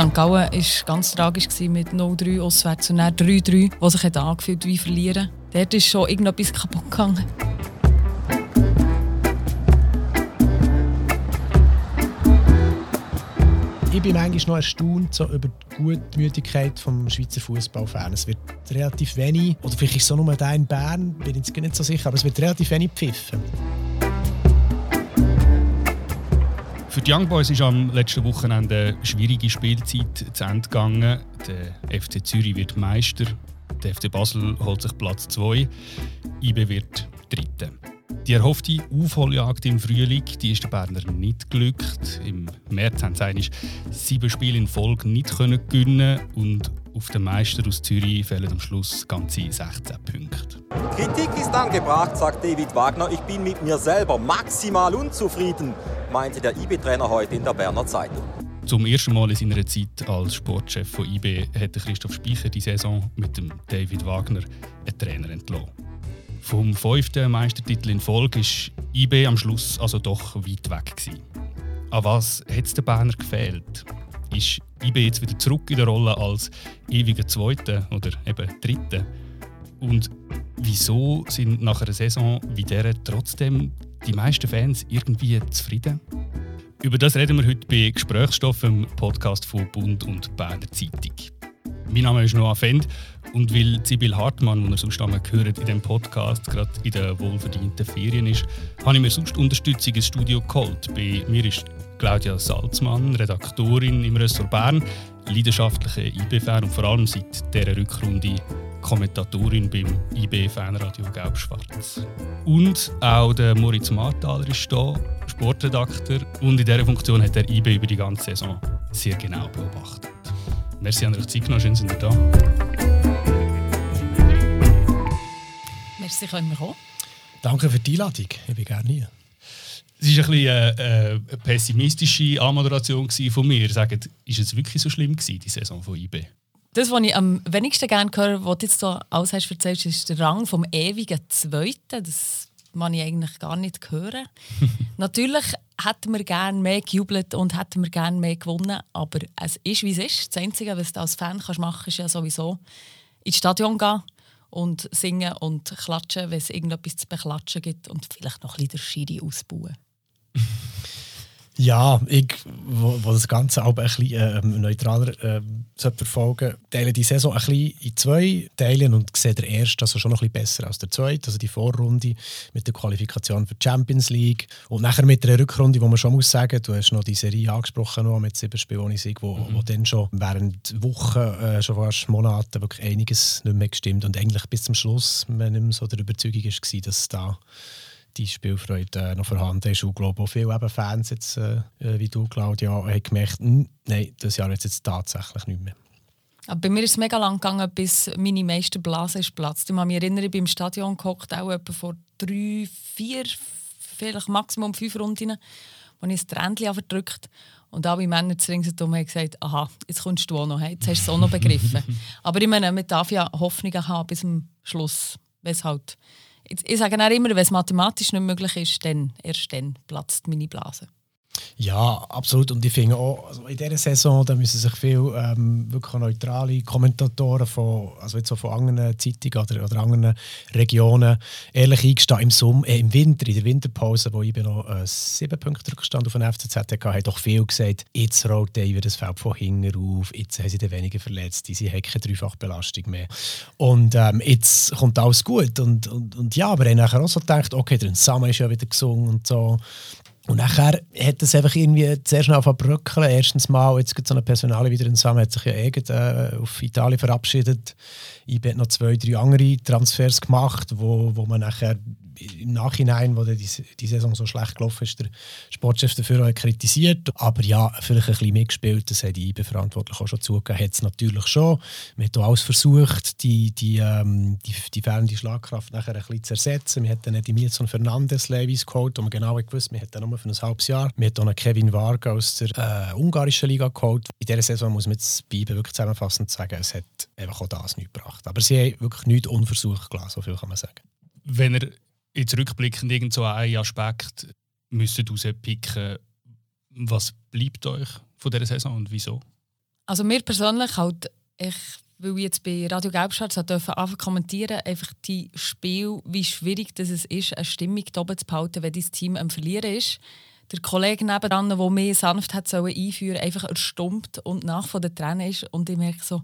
St. Gallen war ganz tragisch mit 0-3 auswärts und dann 3-3, was sich angefühlt wie verlieren. Dort ist schon irgendetwas kaputt gegangen. Ich bin manchmal noch erstaunt so über die Gutmütigkeit des Schweizer Fußballfans. Es wird relativ wenig, oder vielleicht ist es so nur da in Bern, bin ich nicht so sicher, aber es wird relativ wenig pfiffen. Für die Young Boys ist am letzten Wochenende eine schwierige Spielzeit zu Ende gegangen. Der FC Zürich wird Meister, der FC Basel holt sich Platz 2, IB wird Dritter. Die erhoffte Aufholjagd im Frühling die ist den Berner nicht glückt. Im März haben sie sieben Spiele in Folge nicht können gewinnen und auf den Meister aus Zürich fehlen am Schluss ganze 16 Punkte. Kritik ist angebracht, sagt David Wagner. Ich bin mit mir selber maximal unzufrieden meinte der IB-Trainer heute in der Berner Zeitung. Zum ersten Mal in seiner Zeit als Sportchef von IB hätte Christoph Speicher die Saison mit dem David Wagner einen Trainer entlassen. Vom fünften Meistertitel in Folge ist IB am Schluss also doch weit weg gewesen. An was hat es den Berner gefehlt? Ist IB jetzt wieder zurück in der Rolle als ewiger Zweiter oder eben Dritter? Und wieso sind nach einer Saison wie dieser trotzdem die meisten Fans irgendwie zufrieden? Über das reden wir heute bei Gesprächsstoff im Podcast von Bund und Berner Zeitung. Mein Name ist Noah Fend und weil Sibyl Hartmann, die ihr sonst einmal gehört in diesem Podcast, gerade in den wohlverdienten Ferien ist, habe ich mir sonst Unterstützung ins Studio geholt. Bei mir ist Claudia Salzmann, Redaktorin im Ressort Bern, leidenschaftliche IB-Fan und vor allem seit dieser Rückrunde Kommentatorin beim IB Fanradio Gelb-Schwarz. Und auch der Moritz Marthaler ist hier, Sportredakteur. Und in dieser Funktion hat er IB über die ganze Saison sehr genau beobachtet. Merci an euch Zeit genommen, schön sind ihr da. Merci, können wir kommen. Danke für die Einladung, ich bin gerne hier. Es war ein bisschen eine, äh, eine pessimistische Anmoderation von mir. Sagt, ist es wirklich so schlimm gewesen, die Saison von IB? Das, was ich am wenigsten gerne höre, was du jetzt so alles hast erzählt, ist der Rang vom ewigen Zweiten. Das man ich eigentlich gar nicht hören. Natürlich hätten wir gerne mehr gejubelt und hätten wir gerne mehr gewonnen, aber es ist, wie es ist. Das Einzige, was du als Fan kannst machen kannst, ist ja sowieso ins Stadion gehen und singen und klatschen, wenn es irgendetwas zu beklatschen gibt und vielleicht noch ein bisschen der Schiri ausbauen. Ja, ich, wo, wo das Ganze auch ein bisschen äh, neutraler äh, verfolgen teile die Saison ein bisschen in zwei Teilen und sehe der erste also schon noch ein bisschen besser als der zweite. Also die Vorrunde mit der Qualifikation für die Champions League und nachher mit der Rückrunde, wo man schon muss sagen, du hast noch die Serie angesprochen noch mit sieben Spielen ohne Sieg, wo, mhm. wo dann schon während Wochen, äh, schon fast Monaten wirklich einiges nicht mehr gestimmt und eigentlich bis zum Schluss man nicht mehr so der Überzeugung war, dass da die Spielfreude äh, noch vorhanden ist. Und ich glaube auch viele eben Fans, jetzt, äh, äh wie du, Claudia, haben gemerkt, nein, das Jahr jetzt, jetzt tatsächlich nicht mehr. Aber bei mir ist es mega lang gegangen, bis meine meiste Blase ist platzt. Ich kann mich erinnern, ich bin im Stadion gehockt, auch etwa vor drei, vier, vielleicht maximum fünf Runden, wo ich das Tränchen verdrückt und alle Männer zu ringsherum haben gesagt, aha, jetzt kommst du auch noch, jetzt hast du es auch noch begriffen. Aber ich meine, man darf ja Hoffnungen haben bis zum Schluss, es halt ich sage auch immer, wenn es mathematisch nicht möglich ist, dann, erst dann platzt meine Blase. Ja, absolut. Und ich finde auch, also in dieser Saison da müssen sich viele ähm, wirklich neutrale Kommentatoren von, also jetzt von anderen Zeitungen oder, oder anderen Regionen ehrlich eingestehen. Im, Sommer, äh, Im Winter, in der Winterpause, wo ich noch äh, sieben Punkte Rückstand auf den FCZ hatte, haben doch viel gesagt, jetzt rollt David das Feld von hinten auf, jetzt haben sie den weniger verletzt, sie haben keine Dreifachbelastung mehr. Und ähm, jetzt kommt alles gut. Und, und, und ja, aber ich habe nachher auch so gedacht, okay, der Sama ist ja wieder gesungen und so. Und nachher hat es einfach irgendwie sehr schnell verbröckeln. Erstens mal, jetzt gibt es so eine Personale wieder zusammen, hat sich ja irgend äh, auf Italien verabschiedet. Ich habe noch zwei, drei andere Transfers gemacht, wo, wo man nachher im Nachhinein, wo die, die Saison so schlecht gelaufen ist, der Sportchef dafür auch kritisiert. Aber ja, vielleicht ein bisschen mitgespielt, das hat die IBE verantwortlich auch schon zugegeben, hat es natürlich schon. Man hat auch alles versucht, die, die, ähm, die, die fehlende Schlagkraft nachher ein bisschen zu ersetzen. Wir hatten dann die Milson Fernandes Levis geholt, wo man genau gewusst wir hatten nur für ein halbes Jahr. Wir hatten auch Kevin Varga aus der äh, ungarischen Liga geholt. In dieser Saison muss man jetzt bei wirklich zusammenfassend sagen, es hat einfach auch das nicht gebracht. Aber sie haben wirklich nichts unversucht gelassen, so viel kann man sagen. Wenn er jetzt rückblickend irgend so einen Aspekt müsst rauspicken, was bleibt euch von dieser Saison und wieso? Also mir persönlich halt, ich, weil ich jetzt bei Radio Gelbschwarz dürfen anfangen kommentieren, einfach die Spiel, wie schwierig das es ist, eine Stimmung oben zu behalten, wenn dein Team am Verlieren ist. Der Kollege nebenan, der mich sanft hat sollen einführen einfach erstummt und nach von den Tränen ist. Und ich merke so,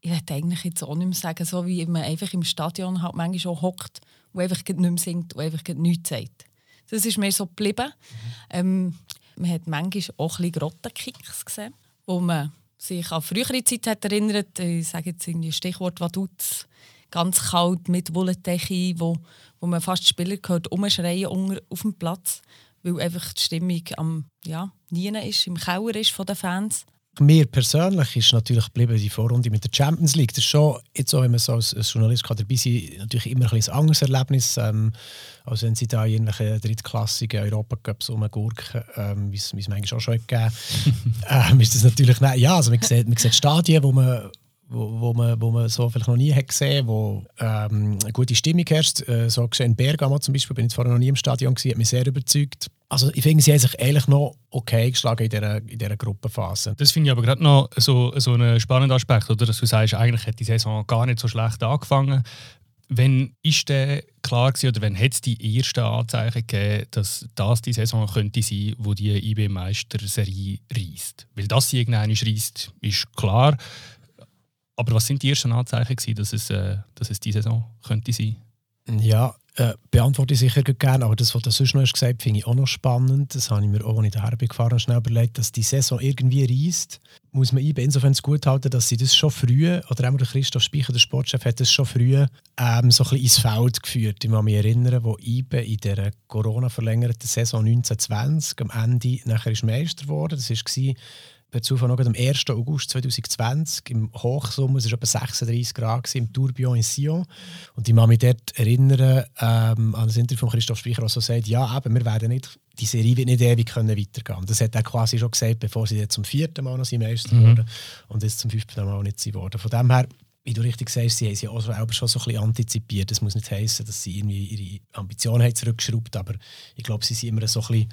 ich würde eigentlich jetzt auch nicht mehr sagen, so wie man einfach im Stadion halt manchmal schon hockt und einfach nicht mehr singt und einfach nichts sagt. Das ist mir so geblieben. Mhm. Ähm, man hat manchmal auch ein bisschen Grottenkicks gesehen, wo man sich an frühere Zeit hat erinnert. Ich sage jetzt irgendwie Stichwort Vaduz, ganz kalt mit Wollentechi, wo, wo man fast Spieler gehört umschreien auf dem Platz, weil einfach die Stimmung am ja, Nien ist, im Keller ist von den Fans mir persönlich ist natürlich geblieben die Vorrunde mit der Champions League. Das ist schon, jetzt auch, wenn man so als, als Journalist kann dabei sein natürlich immer ein, ein anderes Erlebnis, ähm, als wenn sie da in irgendwelche drittklassigen Europacups rumgurken, ähm, wie es manchmal auch schon gegeben ähm, ist das natürlich ja, also man sieht, man sieht Stadien, wo man wo, wo, man, wo man so vielleicht noch nie hat gesehen wo ähm, eine gute Stimmung herrscht. Äh, so in Bergamo zum Beispiel, bin ich vorher noch nie im Stadion gewesen, hat mich sehr überzeugt. Also ich finde, sie haben sich eigentlich noch okay geschlagen in dieser, in dieser Gruppenphase. Das finde ich aber gerade noch so, so einen spannenden Aspekt, oder? dass du sagst, eigentlich hat die Saison gar nicht so schlecht angefangen. Wenn ist der klar gewesen, oder wenn hat es die ersten Anzeichen gegeben, dass das die Saison könnte sein, wo die IB-Meisterserie reist? Weil das sie irgendwann reist, ist klar. Aber was sind die ersten Anzeichen, gewesen, dass es, äh, dass es diese Saison könnte sein? Ja, äh, beantworte ich sicher gerne, aber das, was du sonst noch hast gesagt finde ich auch noch spannend. Das habe ich mir auch, als ich daher gefahren schnell überlegt, dass die Saison irgendwie reist. Muss man IB insofern gut halten, dass sie das schon früh, oder auch der Christoph Speicher, der Sportchef, hat das schon früh ähm, so ein bisschen ins Feld geführt. Ich kann mich erinnern, wo IB in der Corona-verlängerten Saison 1920 am Ende nachher ist Meister geworden. Das war per Zufall noch am 1. August 2020 im Hochsommer, es war etwa 36 Grad im Tourbillon in Sion. Und ich kann mich dort erinnern ähm, an das Interview von Christoph Speicher, der so sagt, ja, eben, wir werden nicht, die Serie wird nicht ewig können weitergehen Das hat er quasi schon gesagt, bevor sie jetzt zum vierten Mal noch sind Meister mhm. wurden und jetzt zum fünften Mal nicht sie wurden. Von dem her wie du richtig sagst, sie haben sie auch selber schon so ein bisschen antizipiert. Das muss nicht heißen, dass sie irgendwie ihre Ambitionen haben zurückgeschraubt, aber ich glaube, sie sind immer so ein bisschen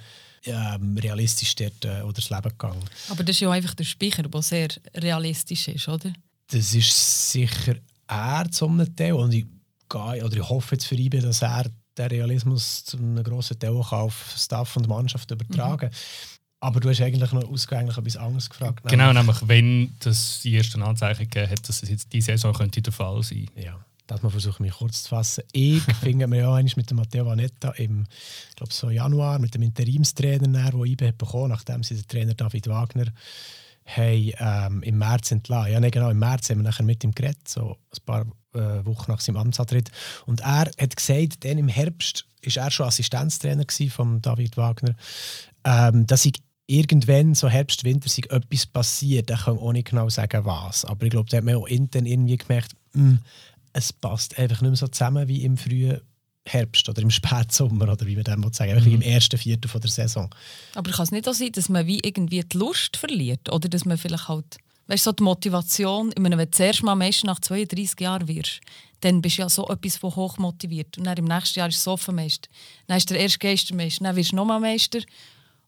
ähm, realistisch dort äh, oder das Leben gegangen. Aber das ist ja einfach der Speicher, der sehr realistisch ist, oder? Das ist sicher er zum Teil und ich, gehe, oder ich hoffe jetzt für ihn, dass er den Realismus zu einem grossen Teil auch auf Staff und Mannschaft übertragen mhm. Aber du hast eigentlich noch ausgänglich etwas anderes gefragt. Genau, nämlich wenn das die ersten Anzeichen gegeben hat, dass es jetzt diese Saison könnte der Fall sein. Ja das mal versuche mich kurz zu fassen. Ich finde wir ja eigentlich mit dem Matteo Vanetta im glaube so Januar mit dem Interimstrainer, der IBE bekommen nachdem sie den Trainer David Wagner haben, ähm, im März entlassen. Ja, nicht genau, im März haben wir nachher mit ihm geredet, so ein paar äh, Wochen nach seinem Amtsantritt. Und er hat gesagt, dann im Herbst war er schon Assistenztrainer von David Wagner, ähm, dass ich irgendwann, so Herbst, Winter, sich etwas passiert. Ich kann auch nicht genau sagen, was. Aber ich glaube, da hat man auch intern irgendwie gemerkt, mh, hm, es passt einfach nicht mehr so zusammen wie im frühen Herbst oder im Spätsommer oder wie man dem sagen mhm. im ersten Viertel von der Saison. Aber kann es nicht auch sein, dass man wie irgendwie die Lust verliert oder dass man vielleicht halt, weißt du, so die Motivation, ich meine, wenn du zuerst mal Meister nach 32 Jahren wirst, dann bist du ja so etwas von hoch motiviert und dann im nächsten Jahr ist es Meister. dann ist der erste Geistermeister, dann wirst du nochmal Meister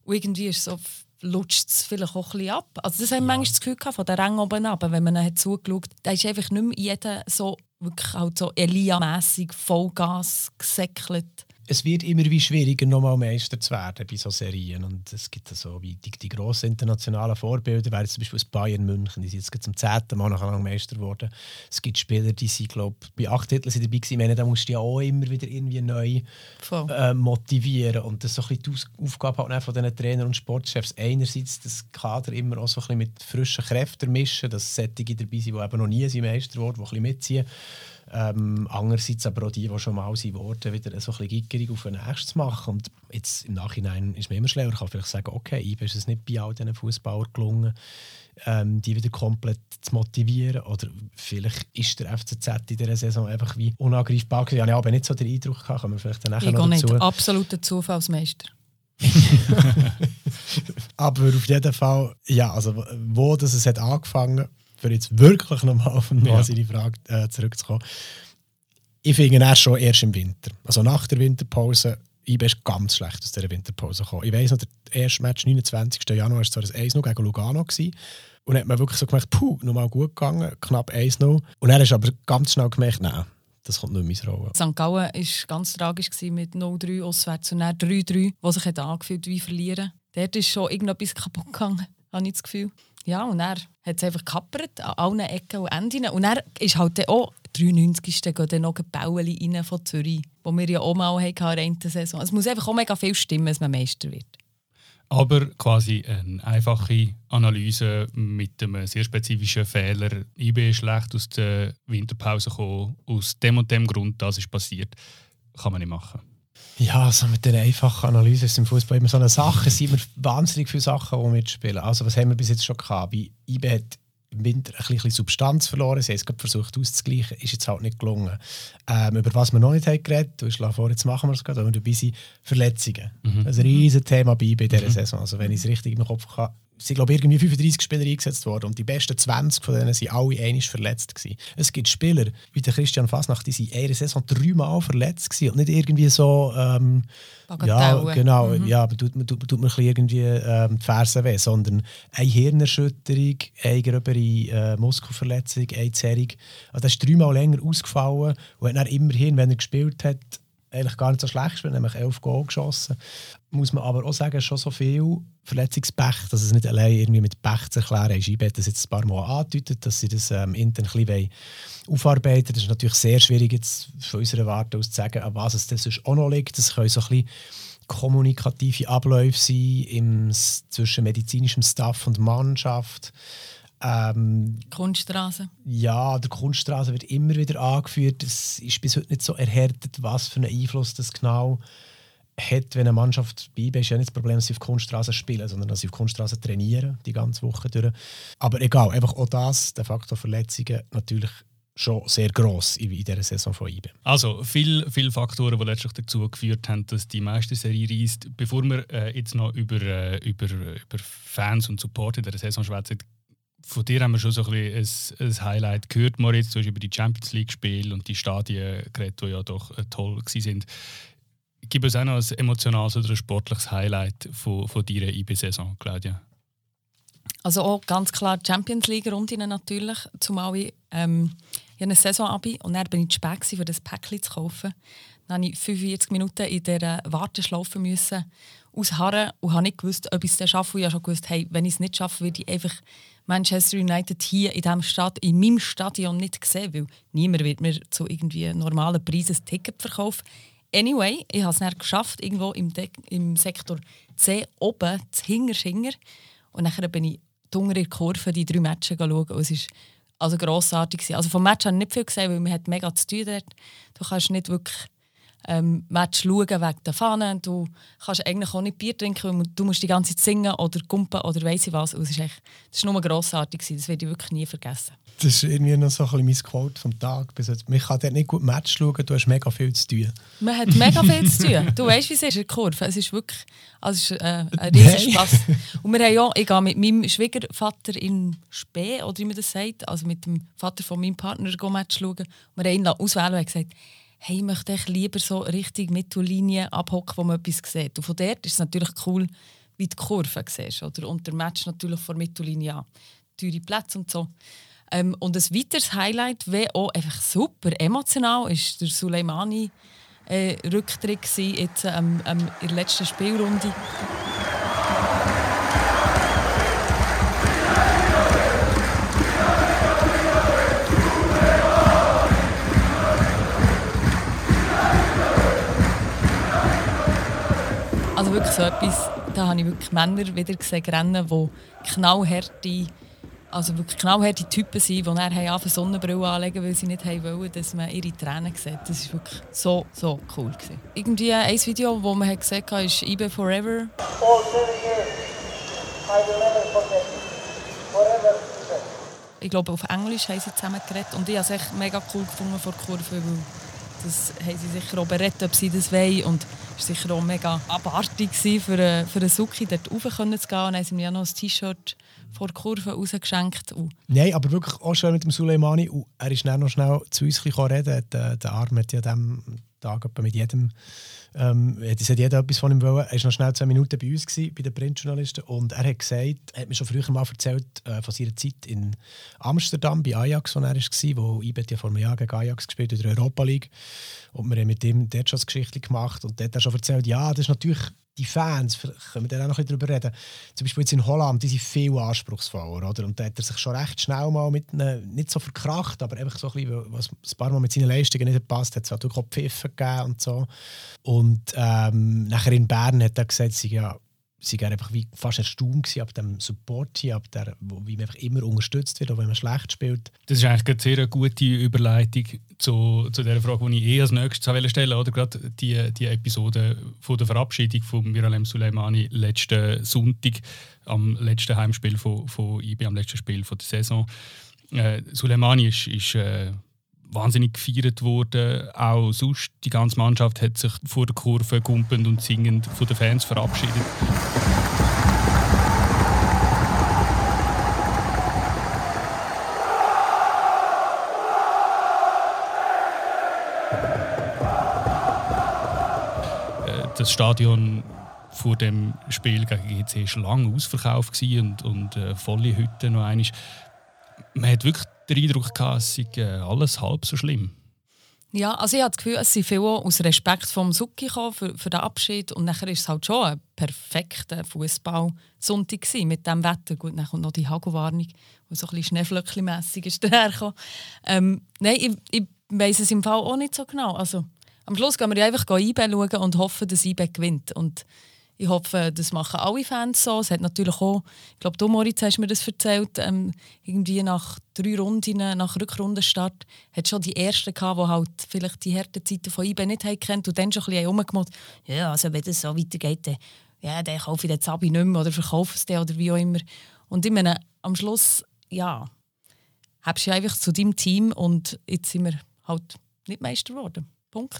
und irgendwie ist es so lutscht es vielleicht auch ein bisschen ab. Also das haben ja. manchmal das Gefühl gehabt, von der Rang oben ab, wenn man hat zugeschaut hat, da ist einfach nicht mehr jeder so wirklich halt so Elia-mässig Vollgas gesäckelt es wird immer wie schwieriger, nochmal Meister zu werden bei solchen Serien. Und es gibt so wie die, die grossen internationalen Vorbilder, wäre zum Beispiel das Bayern München, die sind jetzt zum zehnten Mal nachher Meister geworden. Es gibt Spieler, die sind, glaube bei acht Titeln sind dabei gewesen. Ich meine, da musst du ja auch immer wieder irgendwie neu äh, motivieren. Und das ist so ein bisschen die Aufgabe halt von diesen Trainern und Sportchefs. Einerseits das Kader immer auch so ein bisschen mit frischen Kräften mischen, dass Sättige dabei sind, die eben noch nie Meister wurden, die ein bisschen mitziehen. Ähm, andererseits aber auch die, die schon mal sind worden, wieder so ein bisschen gickerig auf ein nächstes machen. Und jetzt im Nachhinein ist mir immer schlauer. Ich kann vielleicht sagen, okay, IBE ist es nicht bei all diesen Fußballern gelungen, ähm, die wieder komplett zu motivieren. Oder vielleicht ist der FCZ in dieser Saison einfach wie unangreifbar gewesen. Ich habe aber nicht so den Eindruck gehabt, kommen wir vielleicht dann nachher ich noch dazu. nicht, absoluter Zufallsmeister. aber auf jeden Fall, ja, also wo das es hat angefangen für jetzt wirklich nochmal auf ja. seine Frage äh, zurückzukommen. Ich finde er schon erst im Winter. Also nach der Winterpause IB ist ganz schlecht aus dieser Winterpause gekommen. Ich weiss noch, der erste Match, 29. Januar, war zwar das 1-0 gegen Lugano. Gewesen. Und dann hat man wirklich so gemerkt, puh, nochmal gut gegangen, knapp 1-0. Und er ist aber ganz schnell gemerkt, nein, das kommt nicht mehr ins Rollen. St. Gallen war ganz tragisch mit 0-3 auswärts und dann 3-3, was sich hat angefühlt wie verlieren. Dort ist schon irgendetwas kaputt gegangen, habe ich das Gefühl. Ja, und er hat es einfach gekappert an allen Ecken und Enden. Und er ist halt auch 93. gehen dann noch Bäueli rein von Zürich, wo wir ja auch mal hatten in der Saison. Es muss einfach auch mega viel stimmen, dass man Meister wird. Aber quasi eine einfache Analyse mit einem sehr spezifischen Fehler. IB ist schlecht aus der Winterpause gekommen, aus dem und dem Grund, das ist passiert. Kann man nicht machen. Ja, also mit der einfachen Analyse ist im Fußball immer so eine Sache. Es sind immer wahnsinnig viele Sachen, die mitspielen. Also was haben wir bis jetzt schon gehabt? Bei IB hat im Winter ein bisschen Substanz verloren. Sie haben es versucht auszugleichen, ist jetzt halt nicht gelungen. Ähm, über was wir noch nicht haben geredet, du hast vor, jetzt machen wir es gerade, und dabei sind Verletzungen. Mhm. Ein riesiges Thema bei IB dieser mhm. Saison. Also wenn ich es richtig im Kopf habe, sind glaube irgendwie 35 Spieler eingesetzt worden und die besten 20 von denen sind alle einig verletzt gewesen. Es gibt Spieler wie der Christian Fasnacht, die sind in einer Saison dreimal verletzt gewesen und nicht irgendwie so ähm, ja genau mhm. ja tut, tut, tut man irgendwie ähm, die Fersen weh, sondern eine Hirnerschütterung, eine gröbere äh, Muskelverletzung, eine Zerrung. Also das ist dreimal länger ausgefallen und hat dann immerhin, wenn er gespielt hat, eigentlich gar nicht so schlecht gespielt, nämlich elf Goal geschossen. Muss man aber auch sagen, schon so viel Verletzungspech, dass es nicht allein irgendwie mit Pech zu erklären ist. Ich das jetzt ein paar Mal angedeutet, dass sie das ähm, intern ein bisschen aufarbeiten Das ist natürlich sehr schwierig jetzt von unserer Warte aus zu sagen, an was es das sonst auch noch liegt. Das können so ein bisschen kommunikative Abläufe sein im, zwischen medizinischem Staff und Mannschaft. Ähm, Kunststraße. Ja, der Kunststraße wird immer wieder angeführt. Es ist bis heute nicht so erhärtet, was für einen Einfluss das genau hat, wenn eine Mannschaft bei ist ja nicht das Problem, dass sie auf Kunststraße spielen, sondern dass sie auf Kunststraße trainieren, die ganze Woche durch. Aber egal, einfach auch das, der Faktor Verletzungen, natürlich schon sehr gross in, dieser Saison von IBE. Also viele, viele Faktoren, die letztlich dazu geführt haben, dass die Meisterserie reist. Bevor wir äh, jetzt noch über, äh, über, über Fans und Support in der Saison schwätzen, von dir haben wir schon so ein, bisschen ein, ein Highlight gehört, Moritz. Du hast über die Champions League-Spiele und die Stadien geredet, die ja doch äh, toll waren. Gib uns auch noch ein emotionales oder ein sportliches Highlight von, von deiner IB-Saison, Claudia. Also auch ganz klar die Champions League-Rundinnen natürlich, zumal ich, ähm, ich eine Saison abi und dann bin ich zu spät um das Päckchen zu kaufen. Dann musste ich 45 Minuten in dieser Warteschlaufe müssen ausharren und habe nicht gewusst, ob ich es schaffe. Und ich habe schon gewusst, hey, wenn ich es nicht schaffe, würde ich einfach Manchester United hier in diesem Stadt, in meinem Stadion nicht sehen, weil niemand wird mir zu irgendwie normalen Preisen ein Ticket verkaufen. Anyway, ich habe es dann geschafft, irgendwo im, De im Sektor C oben, zu Hingerschinger. Und dann bin ich dunkel in der Kurve die drei Matches schauen. Und es war also grossartig. Also vom Match habe ich nicht viel gesehen, weil man hat mega zu tun dort. Du kannst nicht wirklich ähm, Match schauen wegen der Fahne. Du kannst eigentlich auch nicht Bier trinken, du musst die ganze Zeit singen oder kumpen oder weiss ich was. das, echt, war nur grossartig, das werde ich wirklich nie vergessen. Das ist irgendwie noch so ein bisschen mein Quote vom Tag. Man kann dort nicht gut Match schauen, du hast mega viel zu tun. Man hat mega viel zu tun. Du weißt, wie es ist in der Kurve. Es ist wirklich also es ist, äh, ein riesen Spass. Und wir haben ja, ich gehe mit meinem Schwiegervater in Spee, oder wie man das sagt, also mit dem Vater von meinem Partner Match schauen. Wir haben ihn auswählen und gesagt, hey, ich möchte ich lieber so richtig Mittellinie abhocken, wo man etwas sieht. Und von dort ist es natürlich cool, wie die Kurve siehst. Oder? Und der Match natürlich vor Mittellinie an. Teure Plätze und so. Ähm, und ein weiteres Highlight, wie auch einfach super emotional, ist der Suleimani äh, ähm, ähm, in der letzten Spielrunde. Wirklich so etwas, da habe ich wirklich Männer wieder gesehen rennen, die knallharte, also wirklich knallharte Typen sind, die dann eine Sonnenbrille anlegen weil sie nicht wollen, dass man ihre Tränen sieht. Das war wirklich so, so cool. Gewesen. Irgendwie ein Video, das man gesehen hat, ist «IB Forever». Ich glaube, auf Englisch haben sie zusammen geredet und ich habe es echt mega cool gefunden vor der Kurve, weil das haben sie sicher auch berät, ob sie das wollen. Und es war sicher auch mega abartig für, einen, für einen Suki, dort rauf zu gehen. Und dann haben sie mir ja noch ein T-Shirt vor der Kurve rausgeschenkt. Nein, aber wirklich auch schön mit dem Suleimani. Er ist dann noch schnell zu uns reden. Der, der Arm hat ja dem Tag mit jedem ähm, es hat jeder etwas von ihm wollen. Er war noch schnell zwei Minuten bei uns, gewesen, bei den Printjournalisten. Und er hat gesagt, er hat mir schon früher mal erzählt äh, von seiner Zeit in Amsterdam bei Ajax, wo er war, wo IBET ja vor einem Jahr gegen Ajax gespielt in der Europa League. Und wir haben mit ihm dort schon eine Geschichte gemacht. Und dort hat er schon erzählt, ja, das ist natürlich die Fans, können wir dann auch noch darüber reden, zum Beispiel jetzt in Holland, die sind viel anspruchsvoller, oder? Und da hat er sich schon recht schnell mal mit einem, nicht so verkracht, aber einfach so ein bisschen, was ein paar Mal mit seinen Leistungen nicht gepasst hat, es hat auch Pfiffen gegeben und so. Und ähm, nachher in Bern hat er gesagt, sie ja sie waren einfach wie fast erstaunt ab dem Support hier, ab der, wo, wie man einfach immer unterstützt wird, auch wenn man schlecht spielt. Das ist eigentlich eine sehr gute Überleitung zu, zu der Frage, die ich eh als nächstes stellen oder gerade die, die Episode von der Verabschiedung von Miralem Suleimani letzten Sonntag, am letzten Heimspiel von, von IB, am letzten Spiel von der Saison. Äh, Suleimani ist, ist äh, wahnsinnig gefeiert worden. Auch sonst, die ganze Mannschaft hat sich vor der Kurve gumpend und singend von den Fans verabschiedet. Äh, das Stadion vor dem Spiel gegen GC war lange ausverkauft und, und äh, volle Hütte noch einmal. Man hat wirklich den Eindruck gehabt, es sei äh, alles halb so schlimm. Ja, also ich habe das Gefühl, es sind viele aus Respekt vom Suki gekommen für, für den Abschied und nachher ist es halt schon ein perfekter Fußball-Sonntag mit dem Wetter. Gut, dann kommt noch die Hagelwarnung, die so ein bisschen schneeflöckchenmässig ist. Ähm, nein, ich, ich weiß es im Fall auch nicht so genau. Also, am Schluss gehen wir ja einfach IB schauen und hoffen, dass IB gewinnt. Und ich hoffe, das machen alle Fans so. Es hat natürlich auch, ich glaube, du Moritz hast mir das erzählt, ähm, irgendwie nach drei Runden, nach Rückrundenstart, hat schon die ersten gehabt, die halt vielleicht die harten Zeiten von IB nicht haben und dann schon ein bisschen rumgemacht, ja, also wenn das so weitergeht, dann, ja, dann kaufe ich den Zabi nicht mehr oder verkaufe es oder wie auch immer. Und ich meine, am Schluss, ja, habst du einfach zu deinem Team und jetzt sind wir halt nicht Meister geworden. Punkt.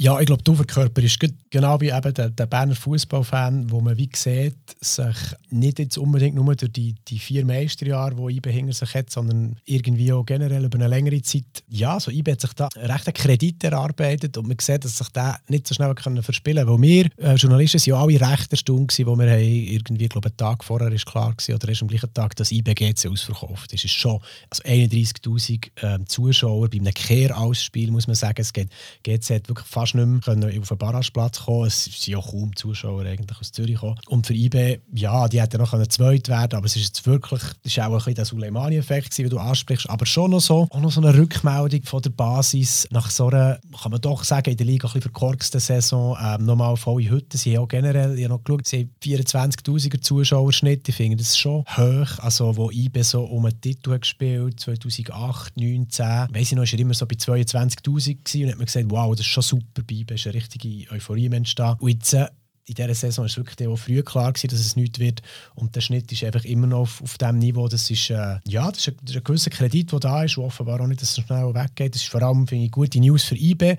Ja, ich glaube, du verkörperst genau wie eben der, der Berner Fußballfan, wo man wie sieht, sich nicht jetzt unbedingt nur durch die, die vier Meisterjahre, die IBE hinter sich hat, sondern irgendwie auch generell über eine längere Zeit. Ja, so IBE hat sich da recht einen Kredit erarbeitet und man sieht, dass sich der nicht so schnell können verspielen kann. Weil wir äh, Journalisten sind ja alle recht erstaunt wo wir haben irgendwie, glaube einen Tag vorher ist klar gewesen, oder erst am gleichen Tag, dass IBE GC ausverkauft ist. Es ist schon also 31'000 äh, Zuschauer bei einem Kehrausspiel, muss man sagen. Es geht, GC hat wirklich fast fast nicht mehr auf den Barrageplatz kommen. Es sind ja kaum Zuschauer eigentlich aus Zürich gekommen. Und für IB, ja, die hätten noch zweit werden aber es ist jetzt wirklich, ist auch ein bisschen der Suleimani-Effekt, wie du ansprichst, aber schon noch so, auch noch so eine Rückmeldung von der Basis nach so einer, kann man doch sagen, in der Liga ein bisschen verkorksten Saison, ähm, nochmal volle Hütte. Sie haben auch generell, ich habe noch geschaut, sie haben 24'000er Zuschauerschnitt. Ich finde das schon hoch, also wo IB so um einen Titel hat gespielt, 2008, 2019, weiss ich noch, ist er immer so bei 22'000 und hat mir gesagt, wow, das ist schon super dabei bist, eine richtige Euphorie entstanden. Und jetzt, äh, in dieser Saison war es wirklich auch früh klar, gewesen, dass es nichts wird. Und der Schnitt ist einfach immer noch auf, auf diesem Niveau. Das ist, äh, ja, das ist, ein, das ist ein gewisser Kredit, der da ist, und offenbar auch nicht, es schnell weggeht. Das ist vor allem finde ich, gute News für IB.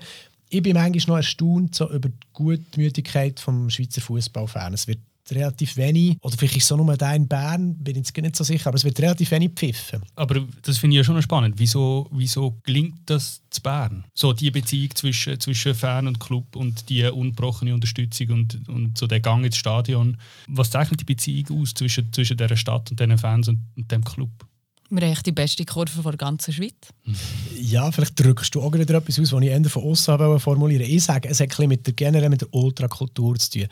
Ich bin manchmal noch erstaunt so über die Gutmütigkeit des Schweizer Fußballfans. Es wird relativ wenig, oder vielleicht ist es so nur da in Bern, bin ich jetzt nicht so sicher, aber es wird relativ wenig pfiffen. Aber das finde ich ja schon spannend. Wieso, wieso gelingt das zu Bern? So die Beziehung zwischen, zwischen Fan und Club und die unbrochene Unterstützung und, und so der Gang ins Stadion. Was zeichnet die Beziehung aus zwischen, zwischen dieser Stadt und diesen Fans und, und dem Club? Wir haben die beste Kurve der ganzen Schweiz. Ja, vielleicht drückst du auch wieder etwas aus, was ich eher von außen formulieren Ich sage, es hat mit der, generell mit der Ultrakultur zu tun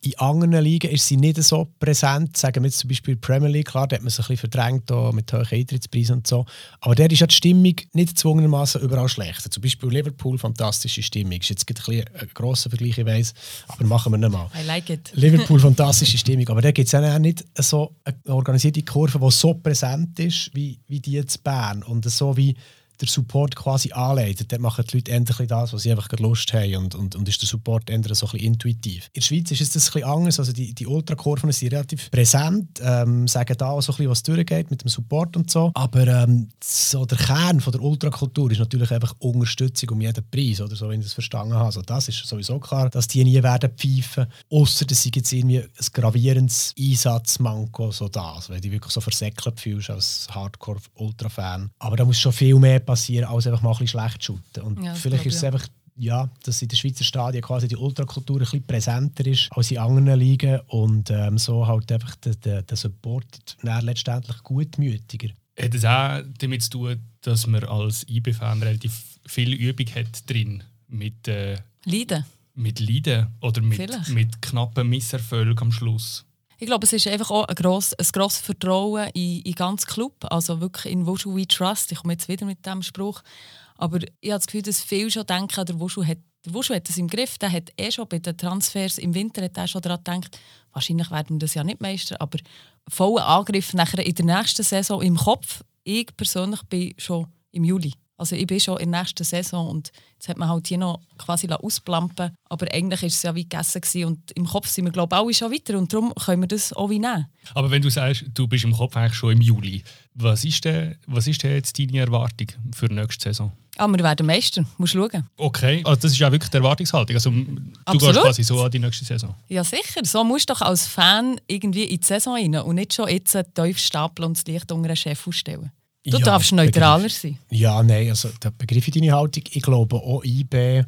in anderen Ligen ist sie nicht so präsent. Sagen wir jetzt zum Beispiel die Premier League, klar, da hat man sich ein bisschen verdrängt mit hohen Eintrittspreisen und so. Aber der ist ja die Stimmung nicht zwungenermaßen überall schlechter. Zum Beispiel Liverpool, fantastische Stimmung. Ist jetzt ein, bisschen ein grosser Vergleich, ich weiss, aber machen wir nicht mal. I like it. Liverpool, fantastische Stimmung. Aber da gibt es ja nicht so eine organisierte Kurve, die so präsent ist wie, wie die jetzt Bern. Und so wie der Support quasi anleitet, dann machen die Leute endlich das, was sie einfach Lust haben und, und, und ist der Support eher so ein bisschen intuitiv. In der Schweiz ist es das ein anders, also die, die Ultrakurven sind relativ präsent, ähm, sagen da auch so ein bisschen, was durchgeht mit dem Support und so, aber ähm, so der Kern von der Ultrakultur ist natürlich einfach Unterstützung um jeden Preis, oder so, wenn ich das verstanden habe. Also das ist sowieso klar, dass die nie werden pfeifen, außer dass sie jetzt irgendwie ein gravierendes Einsatzmanko so das, weil du wirklich so versäckelt fühlst als Hardcore-Ultra-Fan. Aber da muss schon viel mehr passieren, als einfach mal ein bisschen schlecht shooten. Und ja, vielleicht ist es einfach ja, dass in den Schweizer Stadien quasi die Ultrakultur ein bisschen präsenter ist als in anderen Ligen und ähm, so halt einfach der, der, der Support letztendlich gutmütiger. Hat es auch damit zu tun, dass man als IB-Fan relativ viel Übung hat drin mit äh, Leiden? Mit Leiden oder mit, mit knappen Misserfolgen am Schluss? Ich glaube, es ist einfach auch ein grosses, ein grosses Vertrauen in, den ganzen Club. Also wirklich in Wushu We Trust. Ich komme jetzt wieder mit diesem Spruch. Aber ich habe das Gefühl, dass viele schon denken, der Wushu hat, der Wushu hat das im Griff. Der hat eh schon bei den Transfers im Winter hat schon daran gedacht, wahrscheinlich werden wir das ja nicht Meister, aber vollen Angriff nachher in der nächsten Saison im Kopf. Ich persönlich bin schon im Juli. Also ich bin schon in der nächsten Saison und jetzt hat man halt hier noch quasi ausplampen Aber eigentlich war es ja wie gegessen gewesen und im Kopf sind wir glaube ich alle schon weiter und darum können wir das auch wie nehmen. Aber wenn du sagst, du bist im Kopf eigentlich schon im Juli, was ist denn, was ist denn jetzt deine Erwartung für die nächste Saison? Ah, wir werden Meister, musst du schauen. Okay, also das ist ja wirklich die Erwartungshaltung. Also, du Absolut. gehst quasi so an die nächste Saison. Ja sicher, so musst du doch als Fan irgendwie in die Saison rein und nicht schon jetzt tief stapeln und das Licht unter einen Chef ausstellen. Du ja, darfst neutraler Begriff. sein. Ja, nein, also der Begriff in deine Haltung, ich glaube auch IB,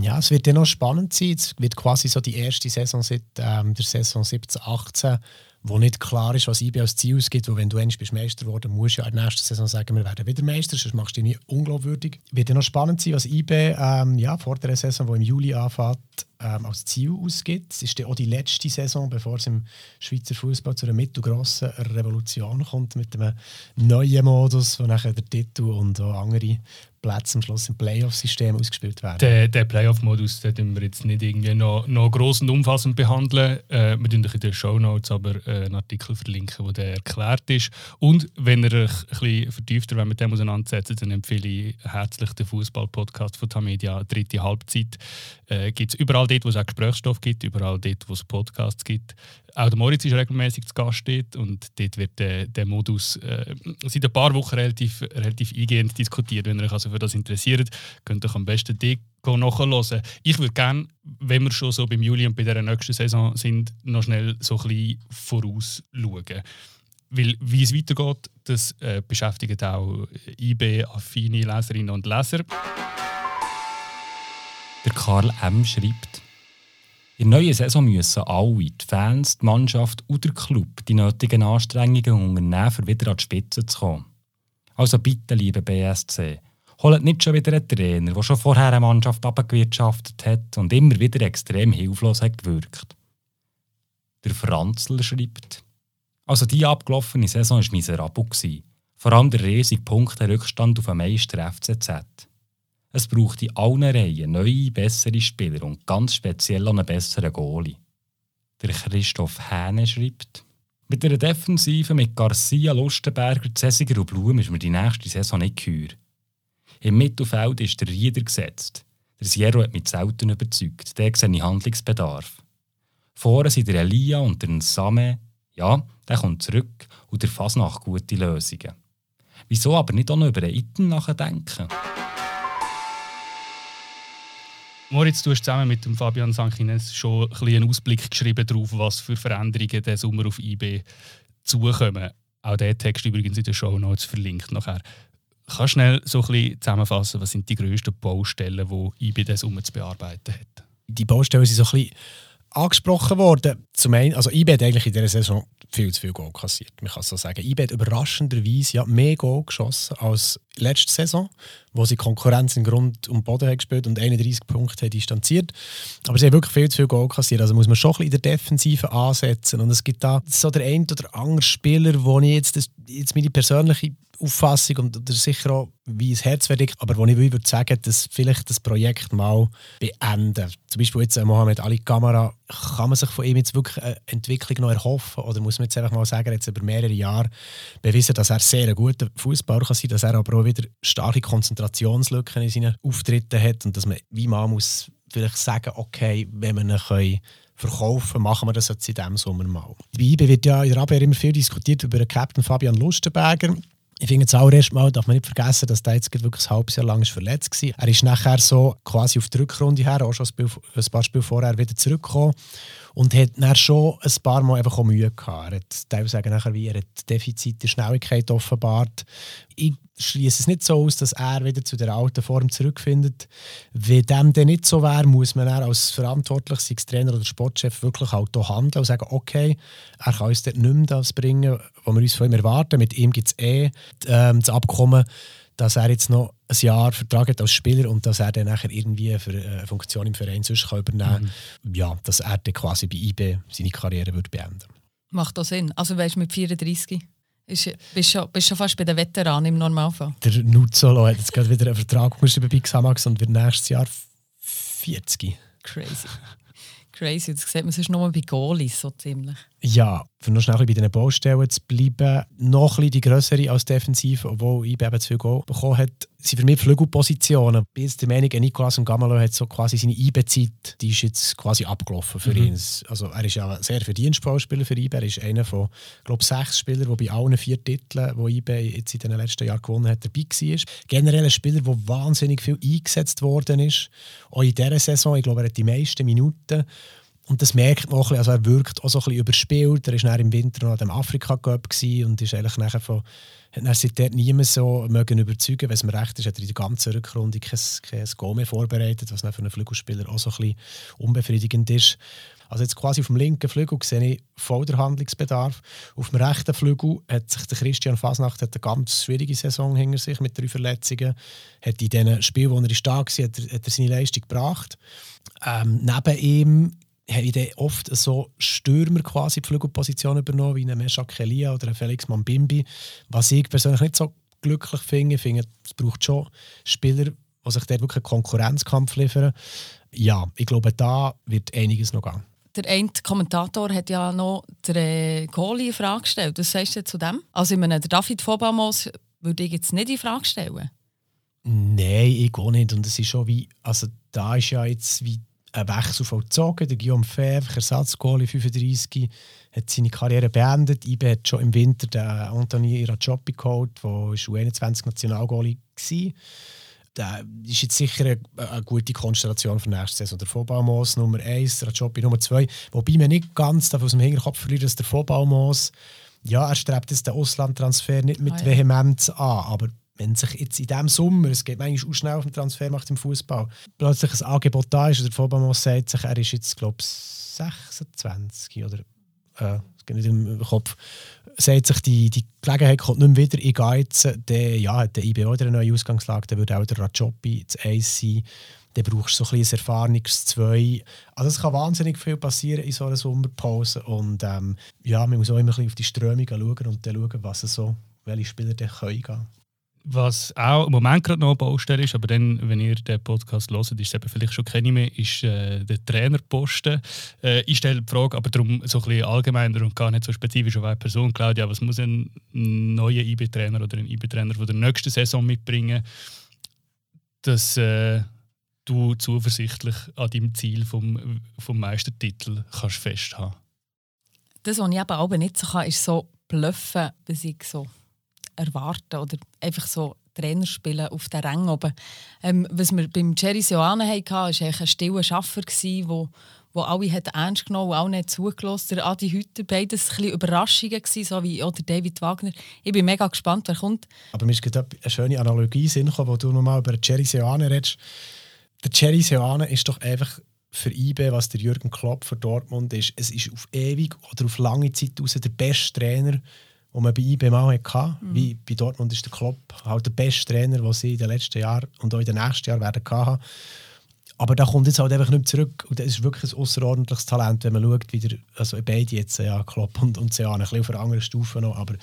ja, es wird ja noch spannend sein. Es wird quasi so die erste Saison seit ähm, der Saison 17, 18, wo nicht klar ist, was IB als Ziel ausgibt. Wenn du endlich Meister geworden musst du ja in der nächsten Saison sagen, wir werden wieder Meister, sonst machst du dich nie unglaubwürdig. Wird ja noch spannend sein, was IB ähm, ja, vor der Saison, die im Juli anfängt, ähm, als Ziel ausgibt. Es ist auch die letzte Saison, bevor es im Schweizer Fußball zu einer mittelgroßen Revolution kommt mit einem neuen Modus, wo nachher der Titel und auch andere Plätze am Schluss im Playoff-System ausgespielt werden. Den, den Playoff-Modus den wir jetzt nicht irgendwie noch, noch gross und umfassend behandeln. Äh, wir in den Show Notes aber äh, einen Artikel verlinken, wo der erklärt ist. Und wenn ihr euch ein bisschen vertiefter mit dem auseinandersetzt, dann empfehle ich herzlich den Fußball-Podcast von Tamedia, dritte Halbzeit. Äh, gibt es überall dort, wo es auch Gesprächsstoff gibt, überall dort, wo es Podcasts gibt. Auch der Moritz ist regelmäßig zu Gast dort und dort wird der, der Modus äh, seit ein paar Wochen relativ, relativ eingehend diskutiert. Wenn ihr euch also für das interessiert, könnt ihr am besten dort nachhören. Ich würde gerne, wenn wir schon so beim Juli und bei der nächsten Saison sind, noch schnell so ein bisschen vorausschauen. Weil wie es weitergeht, das äh, beschäftigt auch IB-affine Leserinnen und Leser. Der Karl M. schreibt, in der neuen Saison müssen alle, die Fans, die Mannschaft und der Club, die nötigen Anstrengungen unternehmen, um wieder an die Spitze zu kommen. Also bitte, liebe BSC, holt nicht schon wieder einen Trainer, der schon vorher eine Mannschaft abgewirtschaftet hat und immer wieder extrem hilflos hat gewirkt. Der Franzl schreibt, also die abgelaufene Saison war miserabel. Vor allem der riesige Punkterückstand auf den Meister FCZ. Es braucht in allen Reihen neue, bessere Spieler und ganz speziell einen besseren Goalie. Der Christoph Hähne schreibt, mit einer Defensive mit Garcia, Lustenberger, Zesiger und Blum ist mir die nächste Saison nicht geheuer. Im Mittelfeld ist der Rieder gesetzt. Der Sierra hat mich selten überzeugt. Der sehe ich Handlungsbedarf. Vorne sind der Elia und der Same. Ja, der kommt zurück und der Fasnacht gute Lösungen. Wieso aber nicht auch noch über den Iten nachdenken? Moritz, du hast zusammen mit dem Fabian Sanchines schon ein einen Ausblick geschrieben darauf, was für Veränderungen diesen Sommer auf IB zukommen. Auch der Text übrigens in den Show Notes verlinkt nachher. Kannst du schnell so ein bisschen zusammenfassen, was sind die grössten Baustellen, die IB diesen Sommer zu bearbeiten hat? Die Baustellen sind so ein bisschen angesprochen worden. Zum einen, also IB hat eigentlich in dieser Saison viel zu viel Goal kassiert. Man kann so sagen. IB hat überraschenderweise ja, mehr Goal geschossen als letzte Saison, wo sie Konkurrenz im Grund und Boden haben gespielt und 31 Punkte haben distanziert. Aber sie haben wirklich viel zu viel Goal kassiert. Also muss man schon ein bisschen in der Defensive ansetzen. Und es gibt da so der ein oder andere Spieler, wo ich jetzt, das, jetzt meine persönliche Auffassung und oder sicher auch, wie es Herz liegt, aber wo ich würde sagen, dass vielleicht das Projekt mal beenden. Zum Beispiel jetzt äh, Mohamed Ali Kamara, kann man sich von ihm jetzt wirklich eine Entwicklung noch erhoffen oder muss man jetzt einfach mal sagen, jetzt über mehrere Jahre bewiesen, dass er sehr ein guter Fußballer kann sein, dass er aber auch wieder starke Konzentrationslücken in seinen Auftritten hat und dass man wie man muss vielleicht sagen, okay, wenn man ihn können verkaufen, machen wir das jetzt in diesem Sommer mal. Bei IB wird ja in der Abwehr immer viel diskutiert über den Captain Fabian Lustenberger. Ich finde das allererst mal, darf man nicht vergessen, dass der jetzt wirklich ein halbes Jahr lang verletzt war. Er ist nachher so quasi auf die Rückrunde her, auch schon ein paar Spiele vorher wieder zurückgekommen Und hat dann schon ein paar Mal einfach auch Mühe gehabt. Er hat teilweise nachher wie er hat Defizit der Schnelligkeit offenbart. Ich schließe es nicht so aus, dass er wieder zu der alten Form zurückfindet. Wenn dem dann nicht so wäre, muss man als verantwortlich, Trainer oder Sportchef, wirklich halt auch handeln und sagen, okay, er kann uns dort nicht mehr das bringen, was wir uns von ihm erwarten. Mit ihm gibt es eh ähm, das Abkommen, dass er jetzt noch ein Jahr Vertrag hat als Spieler und dass er dann nachher irgendwie für eine Funktion im Verein sonst kann übernehmen kann. Mhm. Ja, dass er dann quasi bei IB seine Karriere würde beenden Macht das Sinn? Also weißt du, mit 34 ist, bist schon, bist schon fast bei den Veteranen im Normalfall. Der Nuzzolo hat jetzt gerade wieder einen Vertrag unterschrieben bei Xamax und wird nächstes Jahr 40. Crazy. Crazy, das sieht man sonst nur bei Goalies so ziemlich. Ja, für noch schnell bei diesen Baustellen zu bleiben, noch ein bisschen die größere als defensiv, obwohl IB eben zu viel Goal bekommen hat, sind für mich Flügelpositionen. Ich bin der Meinung, Nicolas und Gamalo hat so quasi seine IB-Zeit, die ist jetzt quasi abgelaufen für mhm. ihn. Also er ist ja ein sehr Verdienstspieler für IB. Er ist einer von, glaube sechs Spielern, die bei allen vier Titeln, die IB jetzt in den letzten Jahren gewonnen hat, dabei war. Generell ein Spieler, der wahnsinnig viel eingesetzt worden ist. Auch in dieser Saison, ich glaube, er hat die meisten Minuten. Und das merkt man auch ein bisschen, also er wirkt auch so ein bisschen überspielt. Er war im Winter noch an dem Afrika-Cup und ist eigentlich nachher von, hat dann seitdem niemand so mögen überzeugen. Wenn es mir recht ist, hat er in der ganzen Rückrunde kein, kein Goal mehr vorbereitet, was dann für einen Flügelspieler auch so ein bisschen unbefriedigend ist. Also jetzt quasi auf dem linken Flügel sehe ich voll der Handlungsbedarf. Auf dem rechten Flügel hat sich der Christian Fasnacht hat eine ganz schwierige Saison hinter sich mit drei Verletzungen. Hat in diesen Spielen, wo er stark war, hat er, hat er seine Leistung gebracht. Ähm, neben ihm haben dann oft so Stürmer quasi die Flügelposition übernommen, wie ein Meshak Elia oder ein Felix Mambimbi. Was ich persönlich nicht so glücklich finde. Ich finde, es braucht schon Spieler, die sich dort wirklich einen Konkurrenzkampf liefern. Ja, ich glaube, da wird einiges noch gehen. Der eine Kommentator hat ja noch der Goalie in Frage gestellt. Was sagst du zu dem? Also, ich meine, der David Fobamos würde ich jetzt nicht in Frage stellen. Nein, ich auch nicht. Und es ist schon wie, also da ist ja jetzt wie einen Wechsel vollzogen. Der Guillaume Fevre, Ersatzgoalie 35, hat seine Karriere beendet. IB hat schon im Winter den Anthony Irachopi geholt, der U21-Nationalgoalie war. Das ist jetzt sicher eine, eine, gute Konstellation für nächste Saison. Der Vorbaumos Nummer 1, Rajopi Nummer 2. Wobei man nicht ganz aus dem Hinterkopf verliert, dass der Vorbaumos, ja, er strebt jetzt den Auslandtransfer nicht mit ah, ja. Vehemenz an, aber wenn sich jetzt in diesem Sommer, es geht manchmal auch schnell auf den Transfermarkt im Fußball, plötzlich ein Angebot da ist, oder der Fobamos sagt sich, er ist jetzt, glaube ich, 26 oder äh, es geht nicht im Kopf, sagt sich, die, die Gelegenheit kommt nicht mehr wieder, ich gehe jetzt, dann ja, hat der IBO eine neue Ausgangslage, dann würde auch der Rajopi das 1 sein, dann brauchst du so ein bisschen ein erfahrenes 2. Also es kann wahnsinnig viel passieren in so einer Sommerpause und ähm, ja, man muss auch immer ein bisschen auf die Strömung schauen und dann schauen, was so, welche Spieler dann können gehen was auch im Moment gerade noch eine Baustelle ist, aber dann, wenn ihr den Podcast hört, ist es vielleicht schon keine mehr, ist äh, der Trainerposten. Äh, ich stelle die Frage, aber darum so ein bisschen allgemeiner und gar nicht so spezifisch auf eine Person. Claudia, was muss ein neuer IB-Trainer oder ein IB-Trainer von der nächsten Saison mitbringen, dass äh, du zuversichtlich an deinem Ziel vom, vom Meistertitel kannst festhalten Das, was ich eben auch nicht so kann, ist so bluffen, bis ich so erwarten oder einfach so Trainer spielen auf den Rang oben. Ähm, was wir beim Jerry Seoane hatten, war ein stiller Schaffer, der wo, alle hat ernst genommen und nicht zugelassen. Der Adi Hütter, beides ein Überraschungen gewesen, so wie oder David Wagner. Ich bin mega gespannt, wer kommt. Aber mir ist gerade eine schöne Analogie Sinn wo du nochmal über Jerry Seoane redest. Der Jerry Seoane ist doch einfach für IB, was der Jürgen Klopp für Dortmund ist. Es ist auf ewig oder auf lange Zeit raus der beste Trainer, die man bei IB mal hatte. Mhm. Wie bei Dortmund ist der Klopp halt der beste Trainer, den sie in den letzten Jahren und auch in den nächsten Jahren werden haben. Aber da kommt jetzt halt einfach nicht zurück. Und das ist wirklich ein außerordentliches Talent, wenn man schaut, wie der, also beide jetzt, ja, Klopp und, und Seane, ein bisschen auf einer anderen Stufe noch, aber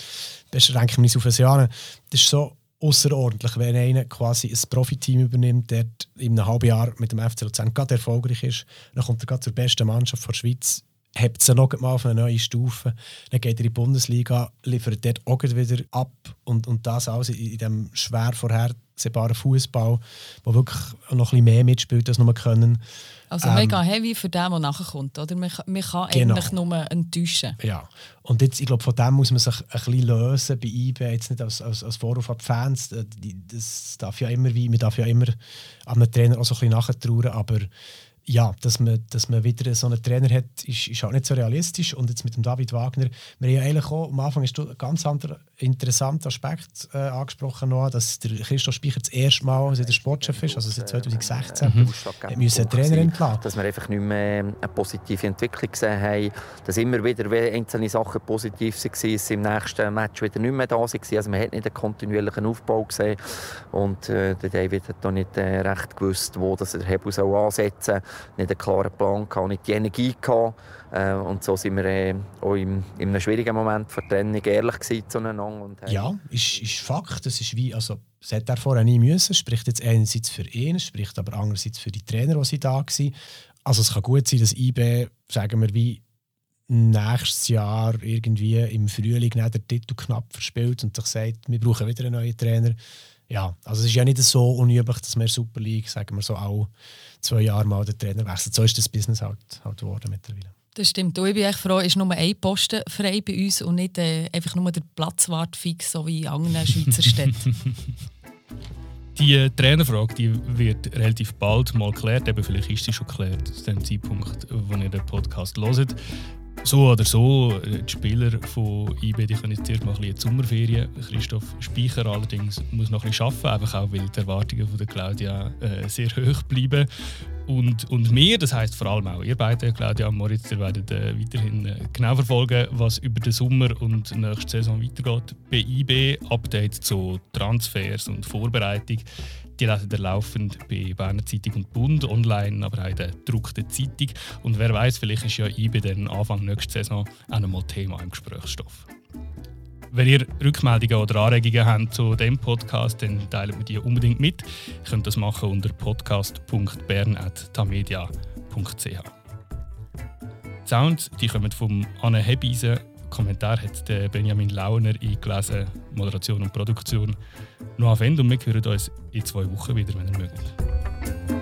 beschränke ich mich auf Seane. Das ist so außerordentlich, wenn einer quasi ein Profiteam übernimmt, der in einem halben Jahr mit dem FC Luzern gerade erfolgreich ist, dann kommt er gerade zur besten Mannschaft der Schweiz hebt sie noch mal auf eine neue Stufe. Dann geht er in die Bundesliga, liefert dort auch wieder ab und, und das alles in, in diesem schwer vorhersehbaren Fußball, wo wirklich noch ein bisschen mehr mitspielt, als wir können. Also ähm, mega heavy für den, der nachkommt, oder? Man, man kann genau. eigentlich nur enttäuschen. Ja, und jetzt, ich glaube, von dem muss man sich ein bisschen lösen bei IB, jetzt nicht als, als, als Vorwurf an die Fans, das darf ja immer, wie, man darf ja immer an einem Trainer auch so ein bisschen nachtrauern, aber ja, dass man, dass man wieder so einen Trainer hat, ist, ist halt nicht so realistisch. Und jetzt mit dem David Wagner, wir haben ja eigentlich auch, am Anfang hast du einen ganz anderen interessanten Aspekt äh, angesprochen, noch, dass der Christoph Speicher das erste Mal seit der Sportchef ist, also seit 2016, mhm. hat Trainer entlassen. Dass wir einfach nicht mehr eine positive Entwicklung gesehen haben, dass immer wieder einzelne Sachen positiv waren, dass im nächsten Match wieder nicht mehr da waren. Also man hat nicht einen kontinuierlichen Aufbau gesehen und äh, der David hat da nicht äh, recht gewusst, wo das der Hebel ansetzen soll nicht einen klaren Plan gehabt, nicht die Energie gehabt. Äh, und so sind wir äh, auch in, in einem schwierigen Moment die Trennung ehrlich zueinander. Und, äh, ja, ist, ist Fakt. Das ist wie, also, das hätte er vorher nie müssen. Spricht jetzt einerseits für ihn, spricht aber andererseits für die Trainer, die da waren. Also es kann gut sein, dass IB, sagen wir, wie nächstes Jahr irgendwie im Frühling den Titel knapp verspielt und sich sagt, wir brauchen wieder einen neuen Trainer. Ja, also es ist ja nicht so unüblich, dass wir Super League, sagen wir so, auch zwei Jahre mal den Trainer wechselt. So ist das Business halt, halt geworden mittlerweile. Das stimmt. Und ich bin echt froh, ist nur ein Posten frei bei uns und nicht äh, einfach nur der Platzwart fix, so wie in anderen Schweizer Städten. Die äh, Trainerfrage die wird relativ bald mal geklärt. Eben vielleicht ist sie schon geklärt, zu dem Zeitpunkt, wo ihr den Podcast hört. So oder so, äh, die Spieler von IB die können jetzt erst mal ein bisschen Sommerferien. Christoph Speicher allerdings muss noch ein bisschen arbeiten, einfach auch weil die Erwartungen von der Claudia äh, sehr hoch bleiben. Und, und wir, das heißt vor allem auch ihr beide, Claudia und Moritz, ihr werdet äh, weiterhin äh, genau verfolgen, was über den Sommer und nächste Saison weitergeht bei IB. Updates zu Transfers und Vorbereitung die lesen ihr laufend bei Berner Zeitung und Bund online, aber auch in der gedruckten Zeitung. Und wer weiß, vielleicht ist ja IBE dann Anfang nächster Saison auch noch mal Thema im Gesprächsstoff. Wenn ihr Rückmeldungen oder Anregungen habt zu dem Podcast, dann teilen wir die unbedingt mit. Ihr könnt das machen unter podcast.bern.tamedia.ch. Sounds die kommen vom Anne Hebeisen Kommentar hat der Benjamin Launer eingelesen. Moderation und Produktion. Noch auf Ende und wir hören uns in zwei Wochen wieder, wenn ihr mögt.